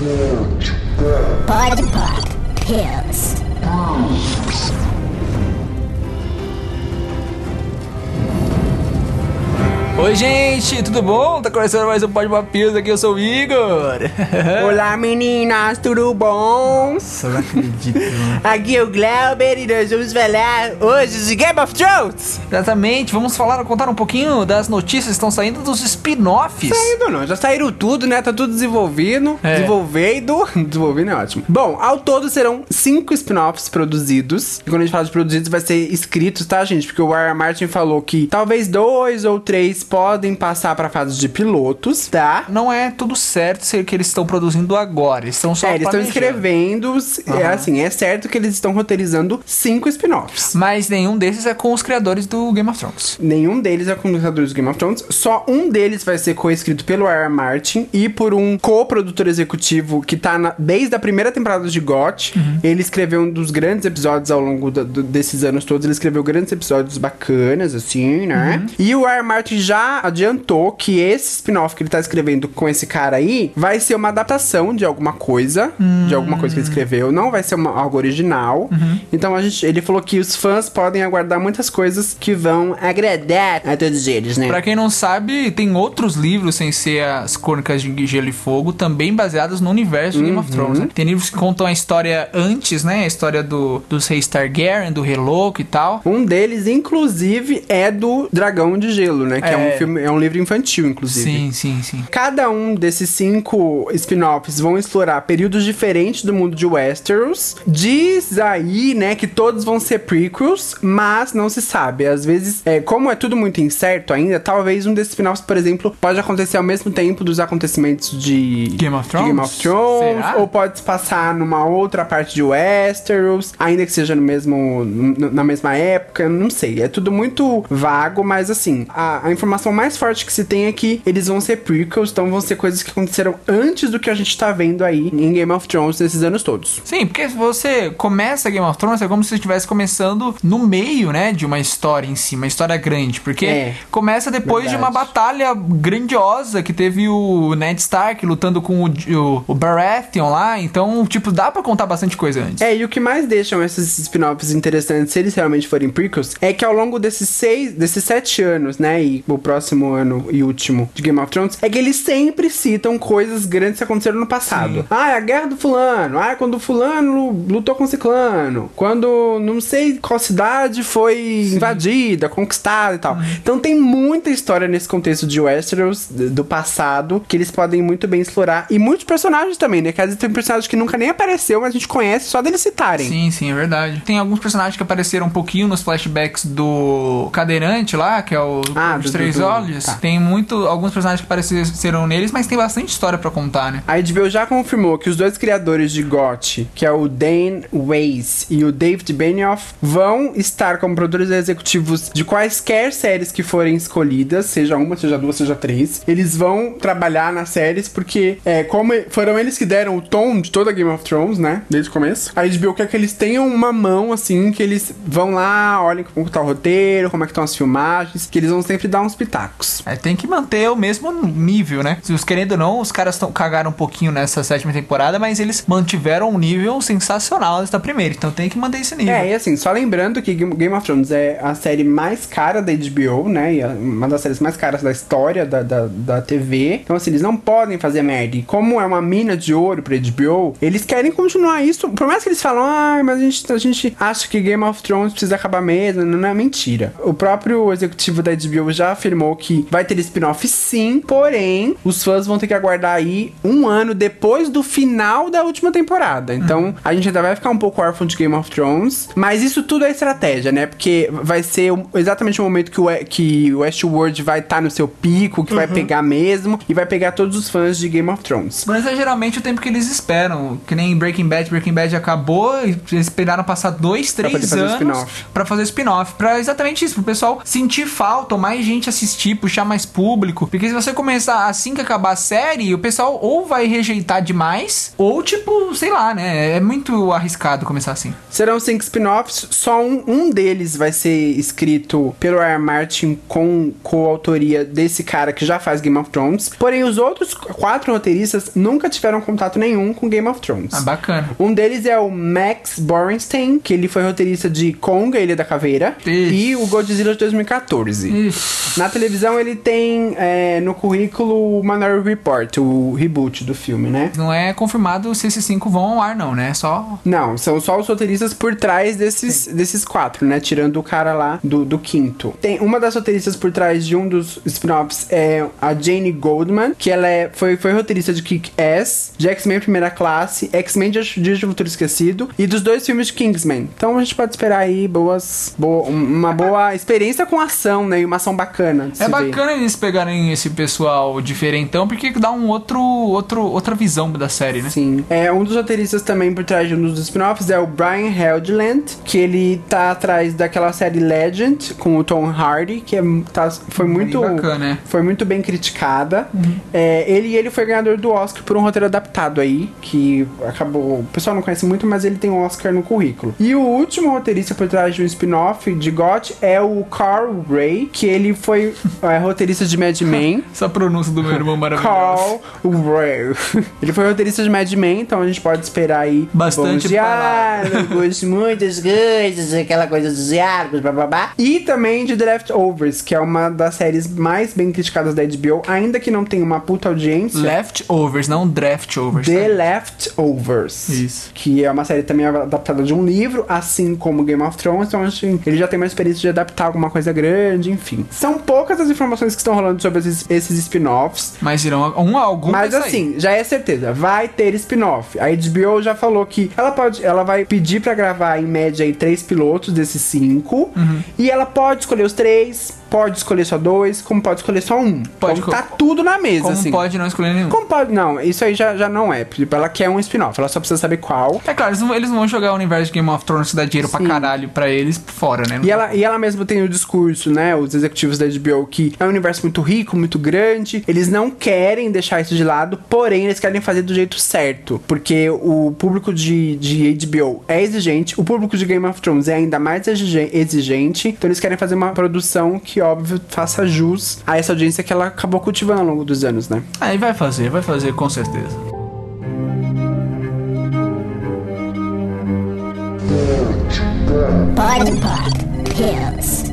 Bud Pills. Oi, gente, tudo bom? Tá começando mais um Pode Papios aqui, eu sou o Igor. Olá meninas, tudo bom? Nossa, não acredito. Aqui é o Glauber e nós vamos falar hoje de Game of Thrones. Exatamente, vamos falar, contar um pouquinho das notícias que estão saindo dos spin-offs. Saindo não, já saíram tudo, né? Tá tudo desenvolvido, É. desenvolvendo, desenvolvendo é ótimo. Bom, ao todo serão cinco spin-offs produzidos. E quando a gente fala de produzidos, vai ser escritos, tá, gente? Porque o R.R. Martin falou que talvez dois ou três podem passar pra fase de pilotos, tá? Não é tudo certo ser que eles estão produzindo agora, eles estão só É, eles estão escrevendo, é assim, é certo que eles estão roteirizando cinco spin-offs. Mas nenhum desses é com os criadores do Game of Thrones. Nenhum deles é com os criadores do Game of Thrones. Só um deles vai ser coescrito pelo R.R. Martin e por um co-produtor executivo que tá na- desde a primeira temporada de GOT. Ele escreveu um dos grandes episódios ao longo da- do- desses anos todos. Ele escreveu grandes episódios bacanas, assim, né? E o R.R. Martin já adiantou que esse spin-off que ele tá escrevendo com esse cara aí vai ser uma adaptação de alguma coisa, de alguma coisa que ele escreveu. Não vai ser uma- algo original. Então a gente, ele falou que os fãs podem aguardar muitas coisas que vão agradar a todos eles, né? Pra quem não sabe, tem outros livros sem ser as Crônicas de Gelo e Fogo, também baseados no universo do Game of Thrones. Uhum. né? Tem livros que contam a história antes, né? A história do, dos reis Targaryen, do Rei Louco e tal. Um deles, inclusive, é do Dragão de Gelo, né? Que é, É. um filme, é um livro infantil, inclusive. Sim, sim, sim. Cada um desses cinco spin-offs vão explorar períodos diferentes do mundo de Westeros. Diz aí, né, que todos vão ser prequels, mas não se sabe. Às vezes, é, como é tudo muito incerto ainda, talvez um desses spin-offs, por exemplo, pode acontecer ao mesmo tempo dos acontecimentos de Game of Thrones? Game of Thrones, Será? ou pode se passar numa outra parte de Westeros, ainda que seja no mesmo na mesma época, não sei. É tudo muito vago, mas assim, a, a informação mais forte que se tem é que eles vão ser prequels, então vão ser coisas que aconteceram antes do que a gente tá vendo aí em Game of Thrones nesses anos todos. Sim, porque se você começa Game of Thrones, é como se você estivesse começando no meio, né, de uma história em si, uma história grande, porque É, começa depois de uma verdade. batalha grandiosa que teve o Ned Stark lutando com o, o, o Baratheon lá, então, tipo, dá pra contar bastante coisa antes. É, e o que mais deixam esses spin-offs interessantes, se eles realmente forem prequels, é que ao longo desses seis, desses sete anos, né, e o próximo ano e último de Game of Thrones, é que eles sempre citam coisas grandes que aconteceram no passado. Sim. Ah, a guerra do fulano, ah, quando o fulano lutou com o ciclano, quando não sei qual cidade foi invadida, conquistada e tal. Então tem muita história nesse contexto de Westeros, do passado, que eles podem muito bem explorar. E muitos personagens também, né, que às vezes tem personagens que nunca nem apareceu, mas a gente conhece só deles citarem. Sim, sim, é verdade. Tem alguns personagens que apareceram um pouquinho nos flashbacks do cadeirante lá, que é o Ah, dos do- Três do- Olhos. tá. Tem muito, alguns personagens que apareceram neles, mas tem bastante história pra contar, né? A HBO já confirmou que os dois criadores de GOT, que é o Dan Weiss e o David Benioff, vão estar como produtores executivos de quaisquer séries que forem escolhidas, seja uma, seja duas, seja três. Eles vão trabalhar nas séries porque, é, como foram eles que deram o tom de toda Game of Thrones, né, desde o começo, a HBO quer que eles tenham uma mão, assim, que eles vão lá, olhem como tá o roteiro, como é que estão as filmagens, que eles vão sempre dar uns pitacos. É, tem que manter o mesmo nível, né? Se os querendo ou não, os caras tão, cagaram um pouquinho nessa sétima temporada, mas eles mantiveram um nível sensacional da primeira. Então tem que manter esse nível. É, e assim, só lembrando que Game of Thrones é a série mais cara da HBO, né? E uma das séries mais caras da história da, da, da TV. Então, assim, eles não podem fazer merda. E como é uma mina de ouro pra HBO, eles querem continuar isso. Por mais que eles falam, ah, mas a gente, a gente acha que Game of Thrones precisa acabar mesmo. Não é mentira. O próprio executivo da HBO já afirmou que vai ter spin-off sim, porém, os fãs vão ter que aguardar aí um ano depois do final da última temporada. Então, a gente ainda vai ficar um pouco órfão de Game of Thrones, mas isso tudo é estratégia, né? Porque vai ser exatamente o momento que o, que o Westworld vai estar no seu pico, que vai pegar mesmo, e vai pegar todos os fãs de Game of Thrones. Mas é geralmente o tempo que eles esperam. Que nem Breaking Bad, Breaking Bad acabou eles esperaram passar dois, três fazer o anos spin-off. pra fazer spin-off. Pra exatamente isso, pro pessoal sentir falta, ou mais gente assistir, puxar mais público. Porque se você começar assim que acabar a série, o pessoal ou vai rejeitar demais, ou tipo, sei lá, né? É muito arriscado começar assim. Serão cinco spin-offs, só um, um deles vai ser escrito pelo R. Martin com coautoria desse cara que já faz Game of Thrones. Porém, os outros quatro roteiristas nunca tiveram contato nenhum com Game of Thrones. Ah, bacana. Um deles é o Max Borenstein, que ele foi roteirista de Kong, Ilha da Caveira, Ixi. e o Godzilla de 2014. Ixi. Na televisão ele tem é, no currículo o Minority Report, o reboot do filme, né? Não é confirmado se esses cinco vão ao ar, não, né? Só. Não, são só os roteiristas por trás desses, desses quatro, né? Tirando o cara lá do, do quinto. Tem uma das roteiristas por trás de um dos spin-offs é a Jane Goldman, que ela é, foi, foi roteirista de Kick-Ass, de X-Men Primeira Classe, X-Men Dias de Futuro Esquecido e dos dois filmes de Kingsman. Então a gente pode esperar aí boas, boa, uma boa experiência com ação, né? E uma ação bacana. De É se ver. bacana eles pegarem esse pessoal diferentão, porque dá um outro, outro, outra visão da série, né? Sim. É, um dos roteiristas também por trás de um dos spin-offs é o Brian Heldland, que ele tá atrás daquela série Legend com o Tom Hardy, que é, tá, foi Bem muito bacana, é. foi muito bem criticada. É, ele ele foi ganhador do Oscar por um roteiro adaptado aí, que acabou, o pessoal não conhece muito, mas ele tem um Oscar no currículo. E o último roteirista por trás de um spin-off de GOT é o Carl Ray, que ele foi é, roteirista de Mad Men. Essa pronúncia do meu irmão maravilhosa. Carl Ray. Ele foi roteirista de Mad Men, então a gente pode esperar aí Bastante diálogos, muitas coisas, aquela coisa dos diálogos, blá. E também de The Leftovers, que é uma das séries mais bem criticadas da HBO, ainda que não tenha uma puta audiência. Leftovers, não Draftovers. The tá? Leftovers. Isso. Que é uma série também adaptada de um livro, assim como Game of Thrones. Então, assim, ele já tem uma experiência de adaptar alguma coisa grande, enfim. São poucas as informações que estão rolando sobre esses, esses spin-offs. Mas irão um algum Mas assim, já é certeza, vai ter spin-off. A HBO já falou que ela pode, ela vai pedir pra gravar em média aí três pilotos desses cinco, Uhum. e ela pode escolher os três, pode escolher só dois, como pode escolher só um. Pode então, co- tá tudo na mesa, Como assim. pode não escolher nenhum? Como pode? Não, isso aí já, já não é. Tipo, ela quer um spin-off, ela só precisa saber qual. É claro, eles não, eles não vão jogar o universo de Game of Thrones que dá dinheiro pra Sim. caralho pra eles fora, né? E ela, e ela mesma tem o discurso, né? Os executivos da HBO, que é um universo muito rico, muito grande. Eles não querem deixar isso de lado, porém, eles querem fazer do jeito certo. Porque o público de, de HBO é exigente, o público de Game of Thrones é ainda mais exige- exigente. Então, eles querem fazer uma produção que, óbvio, faça jus a essa audiência que ela acabou cultivando ao longo dos anos, né? Aí vai fazer, vai fazer com certeza. Pod Pop Pills.